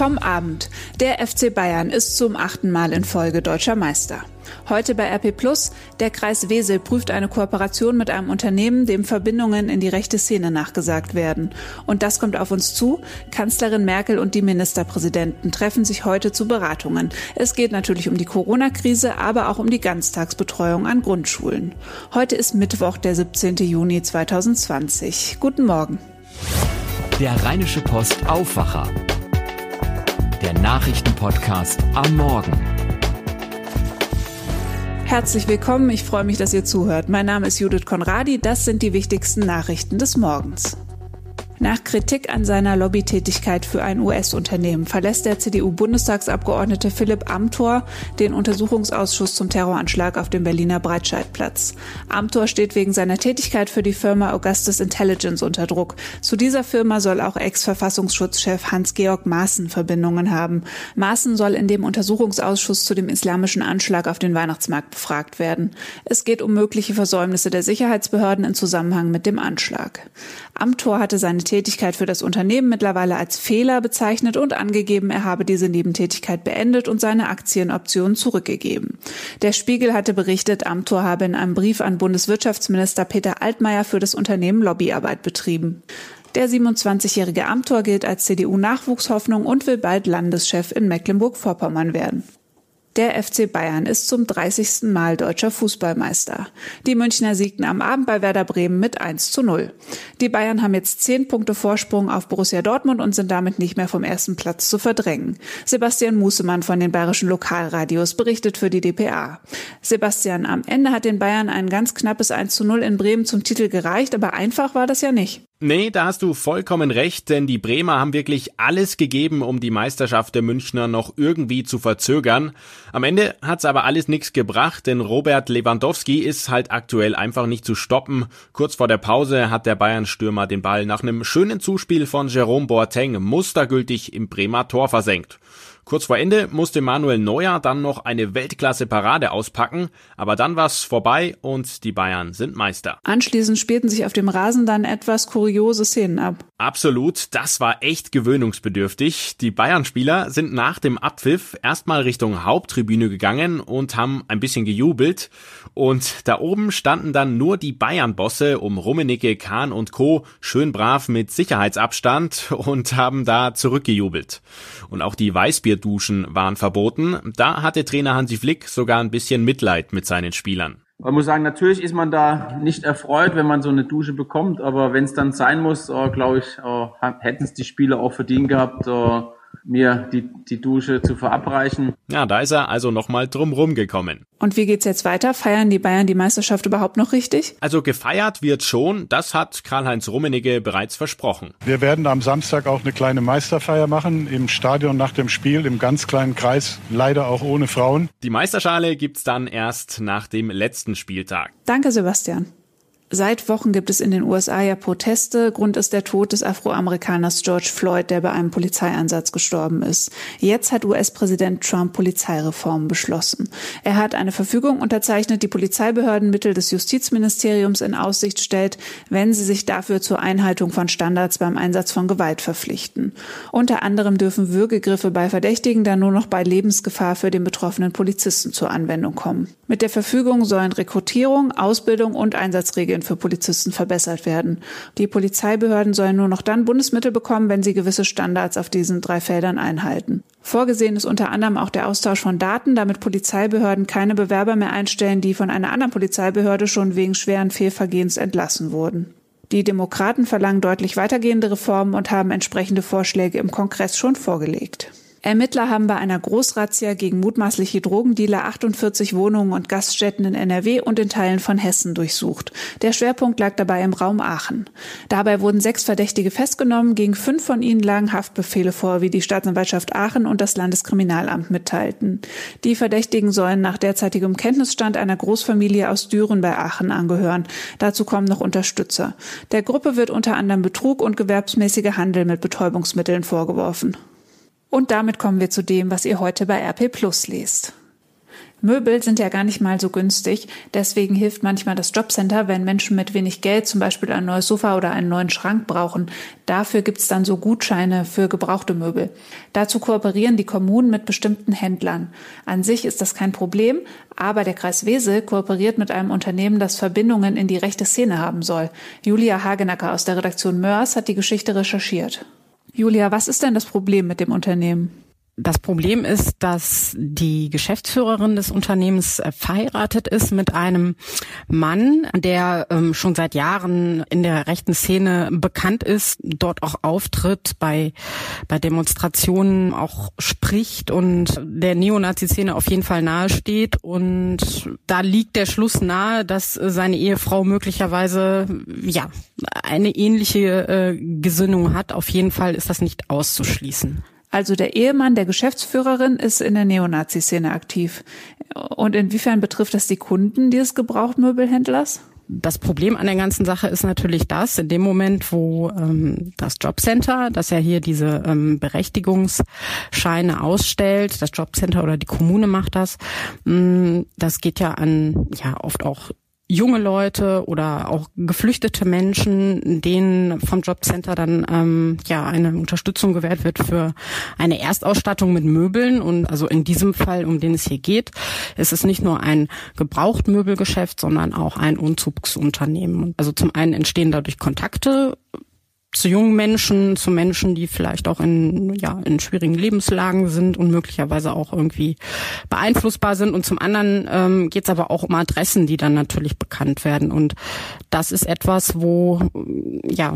Vom Abend. Der FC Bayern ist zum achten Mal in Folge deutscher Meister. Heute bei RP Plus. Der Kreis Wesel prüft eine Kooperation mit einem Unternehmen, dem Verbindungen in die rechte Szene nachgesagt werden. Und das kommt auf uns zu. Kanzlerin Merkel und die Ministerpräsidenten treffen sich heute zu Beratungen. Es geht natürlich um die Corona-Krise, aber auch um die Ganztagsbetreuung an Grundschulen. Heute ist Mittwoch, der 17. Juni 2020. Guten Morgen. Der Rheinische Post Aufwacher der Nachrichtenpodcast am Morgen. Herzlich willkommen, ich freue mich, dass ihr zuhört. Mein Name ist Judith Konradi, das sind die wichtigsten Nachrichten des Morgens. Nach Kritik an seiner Lobbytätigkeit für ein US-Unternehmen verlässt der CDU-Bundestagsabgeordnete Philipp Amthor den Untersuchungsausschuss zum Terroranschlag auf dem Berliner Breitscheidplatz. Amthor steht wegen seiner Tätigkeit für die Firma Augustus Intelligence unter Druck. Zu dieser Firma soll auch Ex-Verfassungsschutzchef Hans-Georg Maaßen Verbindungen haben. Maaßen soll in dem Untersuchungsausschuss zu dem islamischen Anschlag auf den Weihnachtsmarkt befragt werden. Es geht um mögliche Versäumnisse der Sicherheitsbehörden in Zusammenhang mit dem Anschlag. Amthor hatte seine Tätigkeit für das Unternehmen mittlerweile als Fehler bezeichnet und angegeben, er habe diese Nebentätigkeit beendet und seine Aktienoptionen zurückgegeben. Der Spiegel hatte berichtet, Amthor habe in einem Brief an Bundeswirtschaftsminister Peter Altmaier für das Unternehmen Lobbyarbeit betrieben. Der 27-jährige Amthor gilt als CDU-Nachwuchshoffnung und will bald Landeschef in Mecklenburg-Vorpommern werden. Der FC Bayern ist zum 30. Mal deutscher Fußballmeister. Die Münchner siegten am Abend bei Werder Bremen mit 1 zu 0. Die Bayern haben jetzt 10 Punkte Vorsprung auf Borussia Dortmund und sind damit nicht mehr vom ersten Platz zu verdrängen. Sebastian Musemann von den bayerischen Lokalradios berichtet für die DPA. Sebastian, am Ende hat den Bayern ein ganz knappes 1 zu 0 in Bremen zum Titel gereicht, aber einfach war das ja nicht. Nee, da hast du vollkommen recht, denn die Bremer haben wirklich alles gegeben, um die Meisterschaft der Münchner noch irgendwie zu verzögern. Am Ende hat's aber alles nichts gebracht, denn Robert Lewandowski ist halt aktuell einfach nicht zu stoppen. Kurz vor der Pause hat der Bayern-Stürmer den Ball nach einem schönen Zuspiel von Jerome Boateng mustergültig im Bremer Tor versenkt. Kurz vor Ende musste Manuel Neuer dann noch eine Weltklasse-Parade auspacken, aber dann war's vorbei und die Bayern sind Meister. Anschließend spielten sich auf dem Rasen dann etwas kuriose Szenen ab. Absolut, das war echt gewöhnungsbedürftig. Die Bayern-Spieler sind nach dem Abpfiff erstmal Richtung Haupttribüne gegangen und haben ein bisschen gejubelt. Und da oben standen dann nur die Bayern-Bosse um Rummenigge, Kahn und Co. schön brav mit Sicherheitsabstand und haben da zurückgejubelt. Und auch die Weißbier Duschen waren verboten. Da hatte Trainer Hansi Flick sogar ein bisschen Mitleid mit seinen Spielern. Man muss sagen, natürlich ist man da nicht erfreut, wenn man so eine Dusche bekommt, aber wenn es dann sein muss, äh, glaube ich, äh, hätten es die Spieler auch verdient gehabt, äh, mir die, die Dusche zu verabreichen. Ja, da ist er also nochmal drumrum gekommen. Und wie geht's jetzt weiter? Feiern die Bayern die Meisterschaft überhaupt noch richtig? Also gefeiert wird schon, das hat Karl-Heinz Rummenigge bereits versprochen. Wir werden am Samstag auch eine kleine Meisterfeier machen im Stadion nach dem Spiel im ganz kleinen Kreis, leider auch ohne Frauen. Die Meisterschale gibt's dann erst nach dem letzten Spieltag. Danke, Sebastian. Seit Wochen gibt es in den USA ja Proteste. Grund ist der Tod des Afroamerikaners George Floyd, der bei einem Polizeieinsatz gestorben ist. Jetzt hat US-Präsident Trump Polizeireformen beschlossen. Er hat eine Verfügung unterzeichnet, die Polizeibehörden Mittel des Justizministeriums in Aussicht stellt, wenn sie sich dafür zur Einhaltung von Standards beim Einsatz von Gewalt verpflichten. Unter anderem dürfen Würgegriffe bei Verdächtigen dann nur noch bei Lebensgefahr für den betroffenen Polizisten zur Anwendung kommen. Mit der Verfügung sollen Rekrutierung, Ausbildung und Einsatzregeln Regeln für Polizisten verbessert werden. Die Polizeibehörden sollen nur noch dann Bundesmittel bekommen, wenn sie gewisse Standards auf diesen drei Feldern einhalten. Vorgesehen ist unter anderem auch der Austausch von Daten, damit Polizeibehörden keine Bewerber mehr einstellen, die von einer anderen Polizeibehörde schon wegen schweren Fehlvergehens entlassen wurden. Die Demokraten verlangen deutlich weitergehende Reformen und haben entsprechende Vorschläge im Kongress schon vorgelegt. Ermittler haben bei einer Großrazzia gegen mutmaßliche Drogendealer 48 Wohnungen und Gaststätten in NRW und in Teilen von Hessen durchsucht. Der Schwerpunkt lag dabei im Raum Aachen. Dabei wurden sechs Verdächtige festgenommen, gegen fünf von ihnen lagen Haftbefehle vor, wie die Staatsanwaltschaft Aachen und das Landeskriminalamt mitteilten. Die Verdächtigen sollen nach derzeitigem Kenntnisstand einer Großfamilie aus Düren bei Aachen angehören. Dazu kommen noch Unterstützer. Der Gruppe wird unter anderem Betrug und gewerbsmäßiger Handel mit Betäubungsmitteln vorgeworfen. Und damit kommen wir zu dem, was ihr heute bei RP Plus lest. Möbel sind ja gar nicht mal so günstig. Deswegen hilft manchmal das Jobcenter, wenn Menschen mit wenig Geld zum Beispiel ein neues Sofa oder einen neuen Schrank brauchen. Dafür gibt's dann so Gutscheine für gebrauchte Möbel. Dazu kooperieren die Kommunen mit bestimmten Händlern. An sich ist das kein Problem, aber der Kreis Wesel kooperiert mit einem Unternehmen, das Verbindungen in die rechte Szene haben soll. Julia Hagenacker aus der Redaktion Mörs hat die Geschichte recherchiert. Julia, was ist denn das Problem mit dem Unternehmen? Das Problem ist, dass die Geschäftsführerin des Unternehmens äh, verheiratet ist mit einem Mann, der ähm, schon seit Jahren in der rechten Szene bekannt ist, dort auch auftritt, bei, bei Demonstrationen auch spricht und der Neonazi-Szene auf jeden Fall nahe steht. Und da liegt der Schluss nahe, dass seine Ehefrau möglicherweise ja eine ähnliche äh, Gesinnung hat. Auf jeden Fall ist das nicht auszuschließen. Also der Ehemann der Geschäftsführerin ist in der Neonazi-Szene aktiv. Und inwiefern betrifft das die Kunden dieses Gebrauchtmöbelhändlers? Das Problem an der ganzen Sache ist natürlich das, in dem Moment, wo ähm, das Jobcenter, das ja hier diese ähm, Berechtigungsscheine ausstellt, das Jobcenter oder die Kommune macht das, mh, mm, das geht ja an ja oft auch junge Leute oder auch geflüchtete Menschen, denen vom Jobcenter dann ähm, ja eine Unterstützung gewährt wird für eine Erstausstattung mit Möbeln. Und also in diesem Fall, um den es hier geht, ist es nicht nur ein Gebrauchtmöbelgeschäft, sondern auch ein Umzugsunternehmen. Also zum einen entstehen dadurch Kontakte zu jungen Menschen, zu Menschen, die vielleicht auch in, ja, in schwierigen Lebenslagen sind und möglicherweise auch irgendwie beeinflussbar sind. Und zum anderen ähm, geht es aber auch um Adressen, die dann natürlich bekannt werden. Und das ist etwas, wo, ja,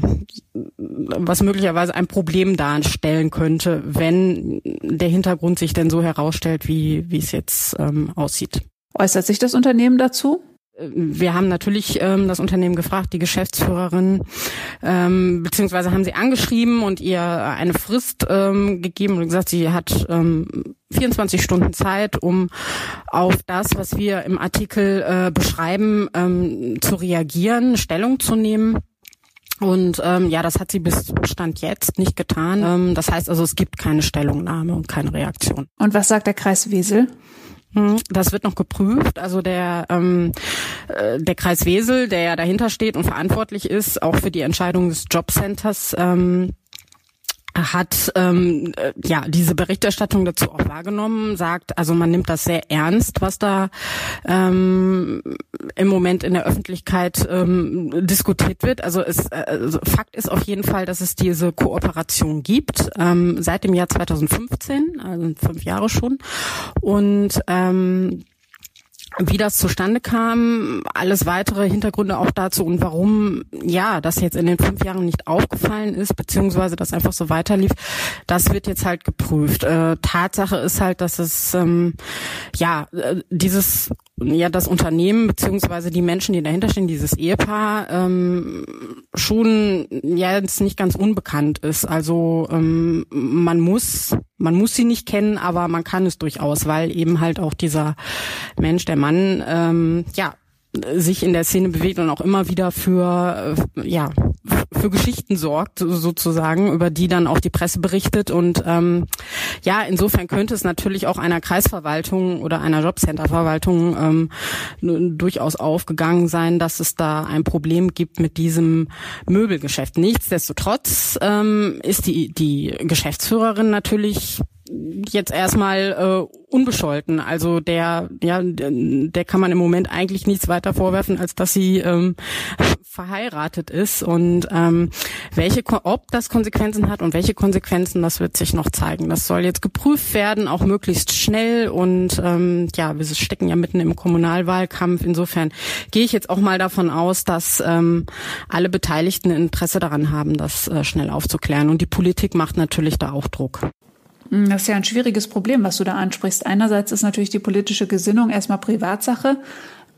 was möglicherweise ein Problem darstellen könnte, wenn der Hintergrund sich denn so herausstellt, wie, wie es jetzt ähm, aussieht. Äußert sich das Unternehmen dazu? Wir haben natürlich ähm, das Unternehmen gefragt, die Geschäftsführerin, ähm, beziehungsweise haben sie angeschrieben und ihr eine Frist ähm, gegeben und gesagt, sie hat ähm, 24 Stunden Zeit, um auf das, was wir im Artikel äh, beschreiben, ähm, zu reagieren, Stellung zu nehmen. Und ähm, ja, das hat sie bis Stand jetzt nicht getan. Ähm, das heißt also, es gibt keine Stellungnahme und keine Reaktion. Und was sagt der Kreis Wesel? Hm, das wird noch geprüft. Also der ähm, äh, der Kreis Wesel, der ja dahinter steht und verantwortlich ist, auch für die Entscheidung des Jobcenters, ähm, hat ähm, äh, ja diese Berichterstattung dazu auch wahrgenommen, sagt, also man nimmt das sehr ernst, was da ähm, im Moment in der Öffentlichkeit ähm, diskutiert wird. Also, es, äh, also Fakt ist auf jeden Fall, dass es diese Kooperation gibt ähm, seit dem Jahr 2015, also fünf Jahre schon. Und ähm, wie das zustande kam, alles weitere Hintergründe auch dazu und warum ja das jetzt in den fünf Jahren nicht aufgefallen ist, beziehungsweise das einfach so weiterlief, das wird jetzt halt geprüft. Äh, Tatsache ist halt, dass es ähm, ja äh, dieses ja das Unternehmen beziehungsweise die Menschen, die dahinter stehen, dieses Ehepaar ähm, schon ja jetzt nicht ganz unbekannt ist. Also ähm, man muss man muss sie nicht kennen, aber man kann es durchaus, weil eben halt auch dieser Mensch, der Mann, ähm, ja sich in der Szene bewegt und auch immer wieder für äh, ja für Geschichten sorgt sozusagen über die dann auch die Presse berichtet. Und ähm, ja insofern könnte es natürlich auch einer Kreisverwaltung oder einer Jobcenterverwaltung ähm, durchaus aufgegangen sein dass es da ein Problem gibt mit diesem Möbelgeschäft. Nichtsdestotrotz ähm, ist die die Geschäftsführerin natürlich jetzt erstmal äh, unbescholten. Also der, ja, der kann man im Moment eigentlich nichts weiter vorwerfen, als dass sie ähm, verheiratet ist. Und ähm, welche, ob das Konsequenzen hat und welche Konsequenzen, das wird sich noch zeigen. Das soll jetzt geprüft werden, auch möglichst schnell. Und ähm, ja, wir stecken ja mitten im Kommunalwahlkampf. Insofern gehe ich jetzt auch mal davon aus, dass ähm, alle Beteiligten Interesse daran haben, das äh, schnell aufzuklären. Und die Politik macht natürlich da auch Druck. Hm, das ist ja ein schwieriges Problem, was du da ansprichst. Einerseits ist natürlich die politische Gesinnung erstmal Privatsache.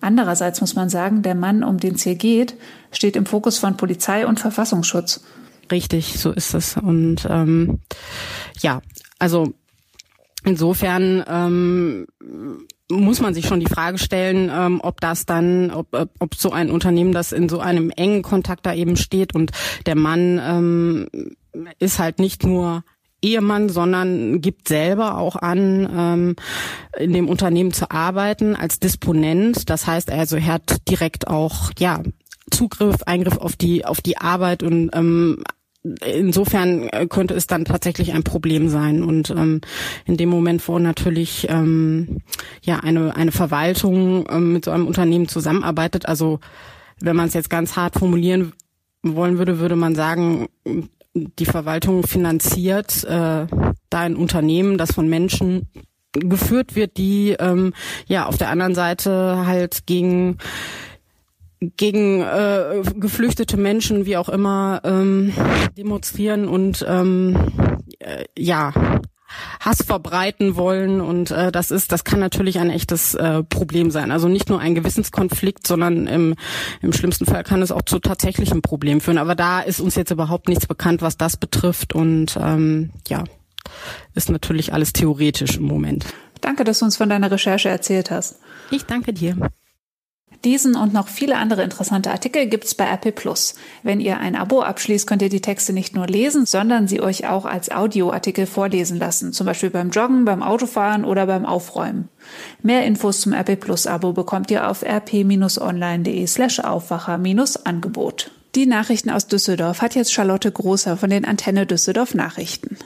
Andererseits muss man sagen, der Mann, um den es hier geht, steht im Fokus von Polizei und Verfassungsschutz. Richtig, so ist es. Und ähm, ja, also insofern ähm, muss man sich schon die Frage stellen, ähm, ob das dann, ob, ob so ein Unternehmen, das in so einem engen Kontakt da eben steht und der Mann ähm, ist halt nicht nur Ehemann, sondern gibt selber auch an, ähm, in dem Unternehmen zu arbeiten als Disponent. Das heißt also, er hat direkt auch ja Zugriff, Eingriff auf die auf die Arbeit und ähm, insofern äh, könnte es dann tatsächlich ein Problem sein. Und ähm, in dem Moment, wo natürlich ähm, ja eine eine Verwaltung ähm, mit so einem Unternehmen zusammenarbeitet, also wenn man es jetzt ganz hart formulieren wollen würde, würde man sagen, die Verwaltung finanziert äh, da ein Unternehmen, das von Menschen geführt wird, die ähm, ja auf der anderen Seite halt gegen gegen äh, geflüchtete Menschen, wie auch immer, ähm, demonstrieren und ähm, äh, ja Hass verbreiten wollen und äh, das ist, das kann natürlich ein echtes äh, Problem sein. Also nicht nur ein Gewissenskonflikt, sondern im, im schlimmsten Fall kann es auch zu tatsächlichen Problemen führen. Aber da ist uns jetzt überhaupt nichts bekannt, was das betrifft und ähm, ja, ist natürlich alles theoretisch im Moment. Danke, dass du uns von deiner Recherche erzählt hast. Ich danke dir. Diesen und noch viele andere interessante Artikel gibt's bei Apple Plus. Wenn ihr ein Abo abschließt, könnt ihr die Texte nicht nur lesen, sondern sie euch auch als Audioartikel vorlesen lassen, zum Beispiel beim Joggen, beim Autofahren oder beim Aufräumen. Mehr Infos zum Apple Plus Abo bekommt ihr auf rp-online.de slash Aufwacher-Angebot. Die Nachrichten aus Düsseldorf hat jetzt Charlotte Großer von den Antenne Düsseldorf Nachrichten.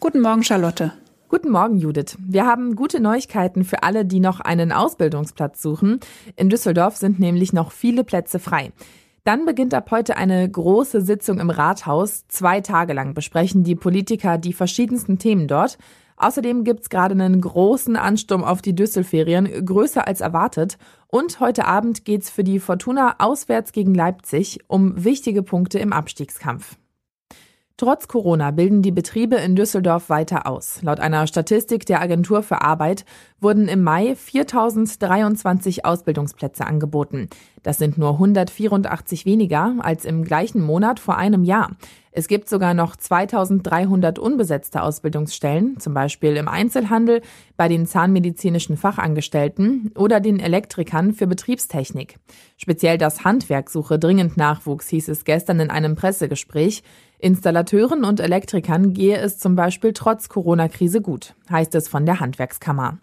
Guten Morgen, Charlotte. Guten Morgen, Judith. Wir haben gute Neuigkeiten für alle, die noch einen Ausbildungsplatz suchen. In Düsseldorf sind nämlich noch viele Plätze frei. Dann beginnt ab heute eine große Sitzung im Rathaus. Zwei Tage lang besprechen die Politiker die verschiedensten Themen dort. Außerdem gibt's gerade einen großen Ansturm auf die Düsselferien, größer als erwartet. Und heute Abend geht's für die Fortuna auswärts gegen Leipzig um wichtige Punkte im Abstiegskampf. Trotz Corona bilden die Betriebe in Düsseldorf weiter aus. Laut einer Statistik der Agentur für Arbeit wurden im Mai 4023 Ausbildungsplätze angeboten. Das sind nur 184 weniger als im gleichen Monat vor einem Jahr. Es gibt sogar noch 2300 unbesetzte Ausbildungsstellen, zum Beispiel im Einzelhandel, bei den zahnmedizinischen Fachangestellten oder den Elektrikern für Betriebstechnik. Speziell das Handwerk suche dringend Nachwuchs, hieß es gestern in einem Pressegespräch. Installateuren und Elektrikern gehe es zum Beispiel trotz Corona-Krise gut, heißt es von der Handwerkskammer.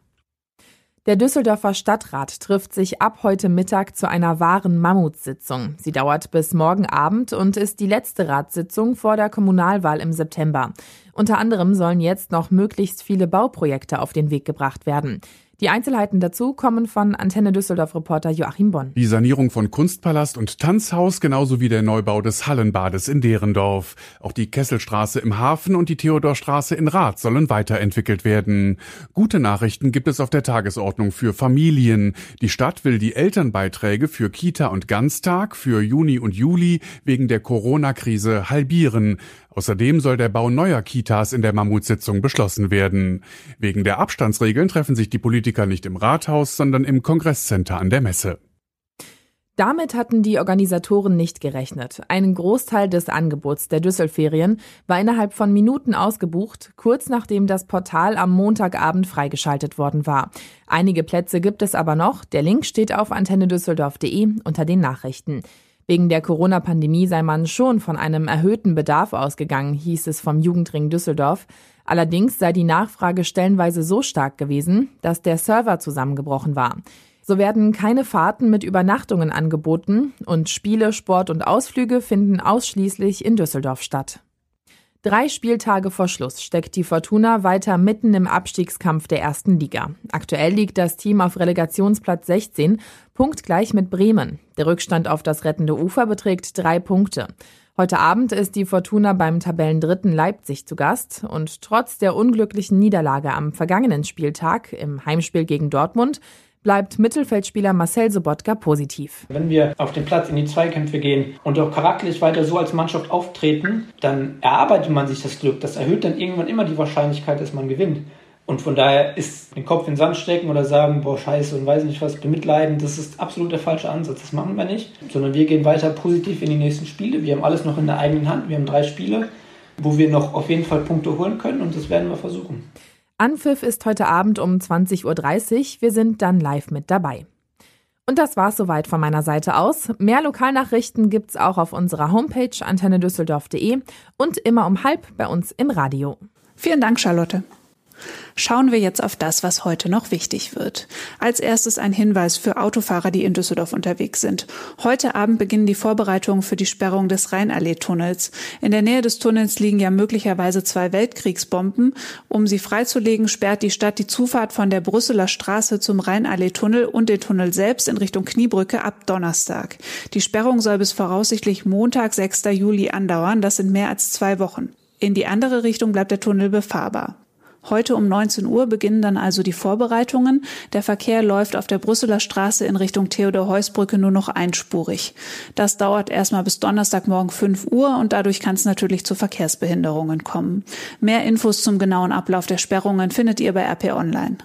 Der Düsseldorfer Stadtrat trifft sich ab heute Mittag zu einer wahren Mammutsitzung. Sie dauert bis morgen Abend und ist die letzte Ratssitzung vor der Kommunalwahl im September. Unter anderem sollen jetzt noch möglichst viele Bauprojekte auf den Weg gebracht werden. Die Einzelheiten dazu kommen von Antenne Düsseldorf-Reporter Joachim Bonn. Die Sanierung von Kunstpalast und Tanzhaus genauso wie der Neubau des Hallenbades in Derendorf. Auch die Kesselstraße im Hafen und die Theodorstraße in Rath sollen weiterentwickelt werden. Gute Nachrichten gibt es auf der Tagesordnung für Familien. Die Stadt will die Elternbeiträge für Kita und Ganztag für Juni und Juli wegen der Corona-Krise halbieren. Außerdem soll der Bau neuer Kitas in der Mammutsitzung beschlossen werden. Wegen der Abstandsregeln treffen sich die Politiker nicht im Rathaus, sondern im Kongresscenter an der Messe. Damit hatten die Organisatoren nicht gerechnet. Ein Großteil des Angebots der Düsselferien war innerhalb von Minuten ausgebucht, kurz nachdem das Portal am Montagabend freigeschaltet worden war. Einige Plätze gibt es aber noch. Der Link steht auf antennedüsseldorf.de unter den Nachrichten. Wegen der Corona-Pandemie sei man schon von einem erhöhten Bedarf ausgegangen, hieß es vom Jugendring Düsseldorf. Allerdings sei die Nachfrage stellenweise so stark gewesen, dass der Server zusammengebrochen war. So werden keine Fahrten mit Übernachtungen angeboten und Spiele, Sport und Ausflüge finden ausschließlich in Düsseldorf statt. Drei Spieltage vor Schluss steckt die Fortuna weiter mitten im Abstiegskampf der ersten Liga. Aktuell liegt das Team auf Relegationsplatz 16, punktgleich mit Bremen. Der Rückstand auf das rettende Ufer beträgt drei Punkte. Heute Abend ist die Fortuna beim Tabellendritten Leipzig zu Gast und trotz der unglücklichen Niederlage am vergangenen Spieltag im Heimspiel gegen Dortmund bleibt Mittelfeldspieler Marcel Sobotka positiv. Wenn wir auf den Platz in die Zweikämpfe gehen und auch charakterlich weiter so als Mannschaft auftreten, dann erarbeitet man sich das Glück. Das erhöht dann irgendwann immer die Wahrscheinlichkeit, dass man gewinnt. Und von daher ist den Kopf in den Sand stecken oder sagen, boah, scheiße und weiß nicht was, bemitleiden, das ist absolut der falsche Ansatz. Das machen wir nicht, sondern wir gehen weiter positiv in die nächsten Spiele. Wir haben alles noch in der eigenen Hand. Wir haben drei Spiele, wo wir noch auf jeden Fall Punkte holen können und das werden wir versuchen. Anpfiff ist heute Abend um 20.30 Uhr. Wir sind dann live mit dabei. Und das war's soweit von meiner Seite aus. Mehr Lokalnachrichten gibt's auch auf unserer Homepage antennedüsseldorf.de und immer um halb bei uns im Radio. Vielen Dank, Charlotte. Schauen wir jetzt auf das, was heute noch wichtig wird. Als erstes ein Hinweis für Autofahrer, die in Düsseldorf unterwegs sind. Heute Abend beginnen die Vorbereitungen für die Sperrung des Rheinallee-Tunnels. In der Nähe des Tunnels liegen ja möglicherweise zwei Weltkriegsbomben. Um sie freizulegen, sperrt die Stadt die Zufahrt von der Brüsseler Straße zum Rheinallee-Tunnel und den Tunnel selbst in Richtung Kniebrücke ab Donnerstag. Die Sperrung soll bis voraussichtlich Montag, 6. Juli andauern. Das sind mehr als zwei Wochen. In die andere Richtung bleibt der Tunnel befahrbar. Heute um 19 Uhr beginnen dann also die Vorbereitungen. Der Verkehr läuft auf der Brüsseler Straße in Richtung Theodor-Heuss-Brücke nur noch einspurig. Das dauert erstmal bis Donnerstagmorgen 5 Uhr und dadurch kann es natürlich zu Verkehrsbehinderungen kommen. Mehr Infos zum genauen Ablauf der Sperrungen findet ihr bei RP Online.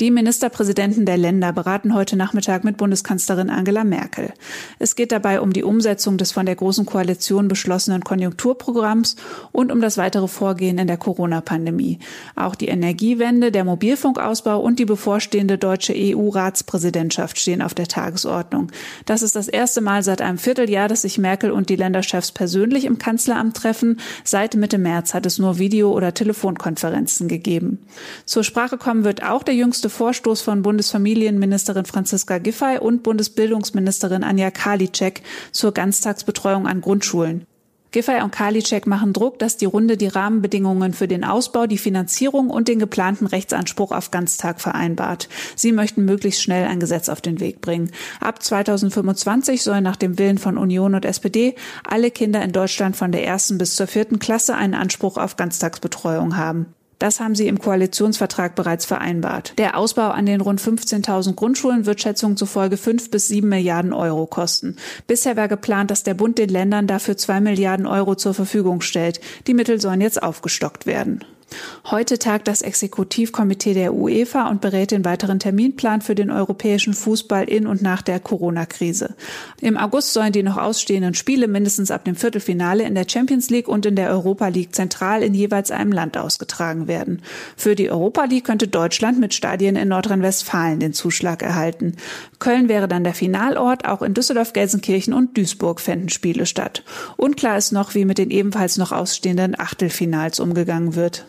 Die Ministerpräsidenten der Länder beraten heute Nachmittag mit Bundeskanzlerin Angela Merkel. Es geht dabei um die Umsetzung des von der Großen Koalition beschlossenen Konjunkturprogramms und um das weitere Vorgehen in der Corona-Pandemie. Auch die Energiewende, der Mobilfunkausbau und die bevorstehende deutsche EU-Ratspräsidentschaft stehen auf der Tagesordnung. Das ist das erste Mal seit einem Vierteljahr, dass sich Merkel und die Länderchefs persönlich im Kanzleramt treffen. Seit Mitte März hat es nur Video- oder Telefonkonferenzen gegeben. Zur Sprache kommen wird auch der jüngste Vorstoß von Bundesfamilienministerin Franziska Giffey und Bundesbildungsministerin Anja Karliczek zur Ganztagsbetreuung an Grundschulen. Giffey und Karliczek machen Druck, dass die Runde die Rahmenbedingungen für den Ausbau, die Finanzierung und den geplanten Rechtsanspruch auf Ganztag vereinbart. Sie möchten möglichst schnell ein Gesetz auf den Weg bringen. Ab 2025 sollen nach dem Willen von Union und SPD alle Kinder in Deutschland von der ersten bis zur vierten Klasse einen Anspruch auf Ganztagsbetreuung haben. Das haben sie im Koalitionsvertrag bereits vereinbart. Der Ausbau an den rund 15.000 Grundschulen wird Schätzungen zufolge fünf bis sieben Milliarden Euro kosten. Bisher war geplant, dass der Bund den Ländern dafür zwei Milliarden Euro zur Verfügung stellt. Die Mittel sollen jetzt aufgestockt werden. Heute tagt das Exekutivkomitee der UEFA und berät den weiteren Terminplan für den europäischen Fußball in und nach der Corona-Krise. Im August sollen die noch ausstehenden Spiele mindestens ab dem Viertelfinale in der Champions League und in der Europa League zentral in jeweils einem Land ausgetragen werden. Für die Europa League könnte Deutschland mit Stadien in Nordrhein-Westfalen den Zuschlag erhalten. Köln wäre dann der Finalort, auch in Düsseldorf, Gelsenkirchen und Duisburg fänden Spiele statt. Unklar ist noch, wie mit den ebenfalls noch ausstehenden Achtelfinals umgegangen wird.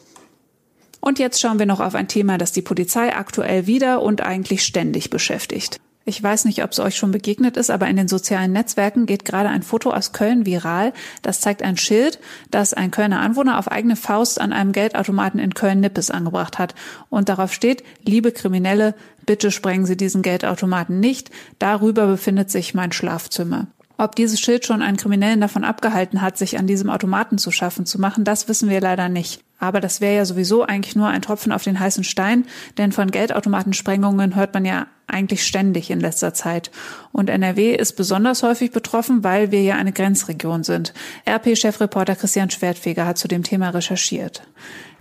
Und jetzt schauen wir noch auf ein Thema, das die Polizei aktuell wieder und eigentlich ständig beschäftigt. Ich weiß nicht, ob es euch schon begegnet ist, aber in den sozialen Netzwerken geht gerade ein Foto aus Köln viral. Das zeigt ein Schild, das ein Kölner Anwohner auf eigene Faust an einem Geldautomaten in Köln-Nippes angebracht hat. Und darauf steht, liebe Kriminelle, bitte sprengen Sie diesen Geldautomaten nicht. Darüber befindet sich mein Schlafzimmer. Ob dieses Schild schon einen Kriminellen davon abgehalten hat, sich an diesem Automaten zu schaffen zu machen, das wissen wir leider nicht. Aber das wäre ja sowieso eigentlich nur ein Tropfen auf den heißen Stein, denn von Geldautomatensprengungen hört man ja eigentlich ständig in letzter Zeit. Und NRW ist besonders häufig betroffen, weil wir ja eine Grenzregion sind. RP-Chefreporter Christian Schwertfeger hat zu dem Thema recherchiert.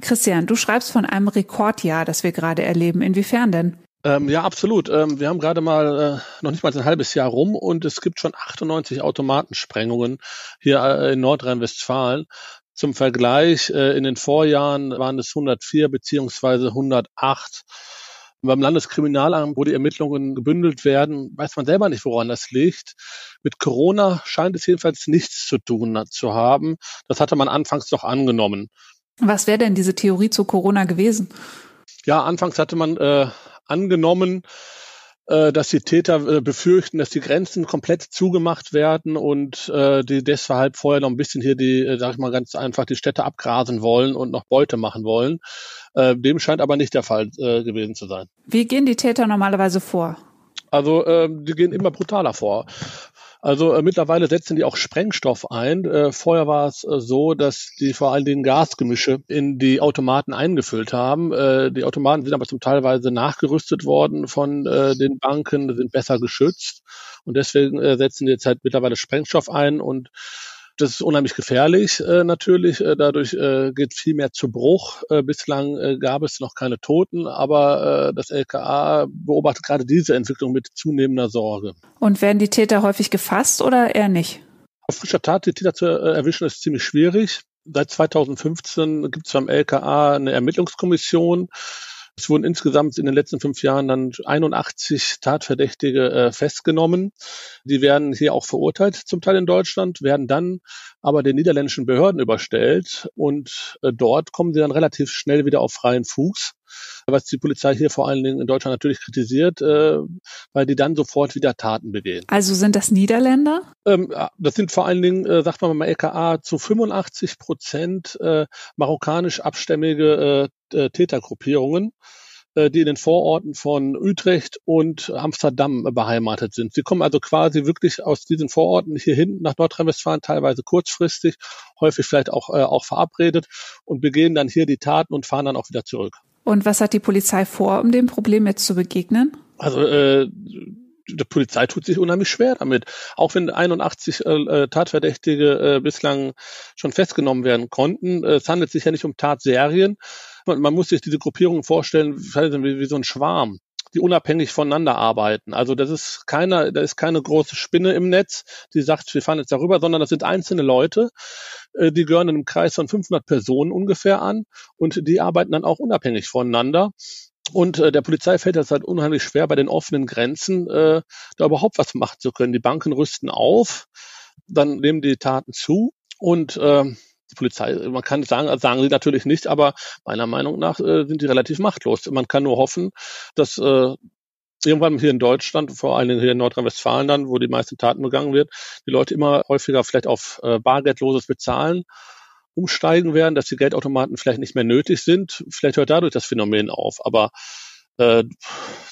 Christian, du schreibst von einem Rekordjahr, das wir gerade erleben. Inwiefern denn? Ähm, ja, absolut. Ähm, wir haben gerade mal äh, noch nicht mal ein halbes Jahr rum und es gibt schon 98 Automatensprengungen hier äh, in Nordrhein-Westfalen. Zum Vergleich, äh, in den Vorjahren waren es 104 beziehungsweise 108. Beim Landeskriminalamt, wo die Ermittlungen gebündelt werden, weiß man selber nicht, woran das liegt. Mit Corona scheint es jedenfalls nichts zu tun zu haben. Das hatte man anfangs doch angenommen. Was wäre denn diese Theorie zu Corona gewesen? Ja, anfangs hatte man äh, angenommen, dass die Täter äh, befürchten, dass die Grenzen komplett zugemacht werden und äh, die deshalb vorher noch ein bisschen hier die, äh, sag ich mal ganz einfach, die Städte abgrasen wollen und noch Beute machen wollen. Äh, dem scheint aber nicht der Fall äh, gewesen zu sein. Wie gehen die Täter normalerweise vor? Also äh, die gehen immer brutaler vor. Also äh, mittlerweile setzen die auch Sprengstoff ein. Äh, vorher war es äh, so, dass die vor allen Dingen Gasgemische in die Automaten eingefüllt haben. Äh, die Automaten sind aber zum Teilweise nachgerüstet worden von äh, den Banken, sind besser geschützt und deswegen äh, setzen die jetzt halt mittlerweile Sprengstoff ein und das ist unheimlich gefährlich äh, natürlich. Äh, dadurch äh, geht viel mehr zu Bruch. Äh, bislang äh, gab es noch keine Toten, aber äh, das LKA beobachtet gerade diese Entwicklung mit zunehmender Sorge. Und werden die Täter häufig gefasst oder eher nicht? Auf frischer Tat die Täter zu äh, erwischen ist ziemlich schwierig. Seit 2015 gibt es beim LKA eine Ermittlungskommission, Es wurden insgesamt in den letzten fünf Jahren dann 81 Tatverdächtige äh, festgenommen. Die werden hier auch verurteilt, zum Teil in Deutschland, werden dann aber den niederländischen Behörden überstellt und äh, dort kommen sie dann relativ schnell wieder auf freien Fuß was die Polizei hier vor allen Dingen in Deutschland natürlich kritisiert, äh, weil die dann sofort wieder Taten begehen. Also sind das Niederländer? Ähm, das sind vor allen Dingen, äh, sagt man mal LKA, zu 85 Prozent äh, marokkanisch abstämmige äh, äh Tätergruppierungen äh, die in den Vororten von Utrecht und Amsterdam beheimatet sind. Sie kommen also quasi wirklich aus diesen Vororten hier hinten nach Nordrhein-Westfalen, teilweise kurzfristig, häufig vielleicht auch, äh, auch verabredet und begehen dann hier die Taten und fahren dann auch wieder zurück. Und was hat die Polizei vor, um dem Problem jetzt zu begegnen? Also äh, die Polizei tut sich unheimlich schwer damit. Auch wenn 81 äh, äh, Tatverdächtige äh, bislang schon festgenommen werden konnten, äh, es handelt sich ja nicht um Tatserien. Man, man muss sich diese Gruppierungen vorstellen wie, wie so ein Schwarm die unabhängig voneinander arbeiten. Also das ist keine, da ist keine große Spinne im Netz, die sagt, wir fahren jetzt darüber, sondern das sind einzelne Leute, äh, die gehören in einem Kreis von 500 Personen ungefähr an und die arbeiten dann auch unabhängig voneinander. Und äh, der Polizei fällt das halt unheimlich schwer, bei den offenen Grenzen äh, da überhaupt was machen zu können. Die Banken rüsten auf, dann nehmen die Taten zu und äh, die Polizei, man kann sagen, sagen sie natürlich nicht, aber meiner Meinung nach äh, sind die relativ machtlos. Man kann nur hoffen, dass äh, irgendwann hier in Deutschland, vor allen Dingen hier in Nordrhein-Westfalen dann, wo die meisten Taten begangen wird, die Leute immer häufiger vielleicht auf äh, bargeldloses Bezahlen umsteigen werden, dass die Geldautomaten vielleicht nicht mehr nötig sind. Vielleicht hört dadurch das Phänomen auf. Aber äh,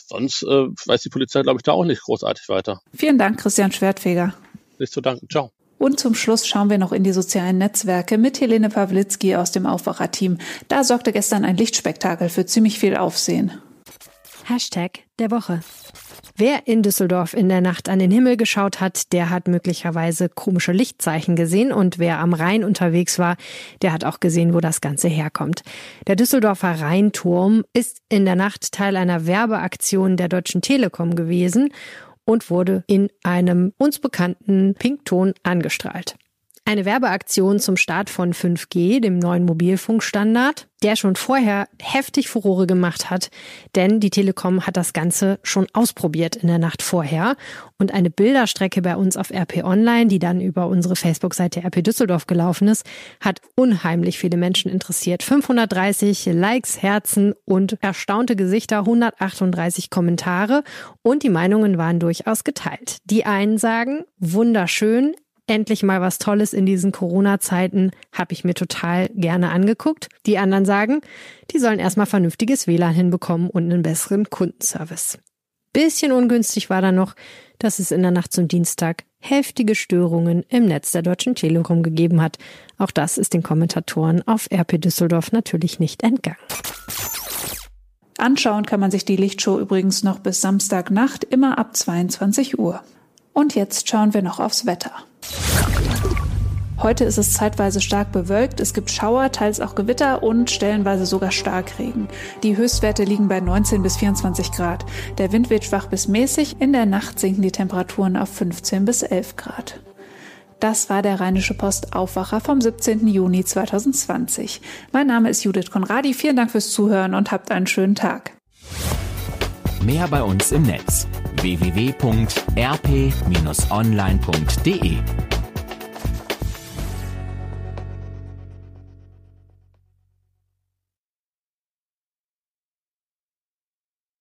sonst äh, weiß die Polizei, glaube ich, da auch nicht großartig weiter. Vielen Dank, Christian Schwertfeger. Nicht zu danken. Ciao. Und zum Schluss schauen wir noch in die sozialen Netzwerke mit Helene Pawlitzki aus dem Aufwacherteam. Da sorgte gestern ein Lichtspektakel für ziemlich viel Aufsehen. Hashtag der Woche. Wer in Düsseldorf in der Nacht an den Himmel geschaut hat, der hat möglicherweise komische Lichtzeichen gesehen und wer am Rhein unterwegs war, der hat auch gesehen, wo das Ganze herkommt. Der Düsseldorfer Rheinturm ist in der Nacht Teil einer Werbeaktion der Deutschen Telekom gewesen und wurde in einem uns bekannten Pinkton angestrahlt. Eine Werbeaktion zum Start von 5G, dem neuen Mobilfunkstandard, der schon vorher heftig Furore gemacht hat, denn die Telekom hat das Ganze schon ausprobiert in der Nacht vorher. Und eine Bilderstrecke bei uns auf RP Online, die dann über unsere Facebook-Seite RP Düsseldorf gelaufen ist, hat unheimlich viele Menschen interessiert. 530 Likes, Herzen und erstaunte Gesichter, 138 Kommentare und die Meinungen waren durchaus geteilt. Die einen sagen, wunderschön, endlich mal was Tolles in diesen Corona-Zeiten, habe ich mir total gerne angeguckt. Die anderen sagen, die sollen erstmal vernünftiges WLAN hinbekommen und einen besseren Kundenservice. Bisschen ungünstig war dann noch, dass es in der Nacht zum Dienstag heftige Störungen im Netz der Deutschen Telekom gegeben hat. Auch das ist den Kommentatoren auf RP Düsseldorf natürlich nicht entgangen. Anschauen kann man sich die Lichtshow übrigens noch bis Samstagnacht immer ab 22 Uhr. Und jetzt schauen wir noch aufs Wetter. Heute ist es zeitweise stark bewölkt, es gibt Schauer, teils auch Gewitter und stellenweise sogar Starkregen. Die Höchstwerte liegen bei 19 bis 24 Grad. Der Wind weht schwach bis mäßig, in der Nacht sinken die Temperaturen auf 15 bis 11 Grad. Das war der Rheinische Post Aufwacher vom 17. Juni 2020. Mein Name ist Judith Konradi. Vielen Dank fürs Zuhören und habt einen schönen Tag. Mehr bei uns im Netz www.rp-online.de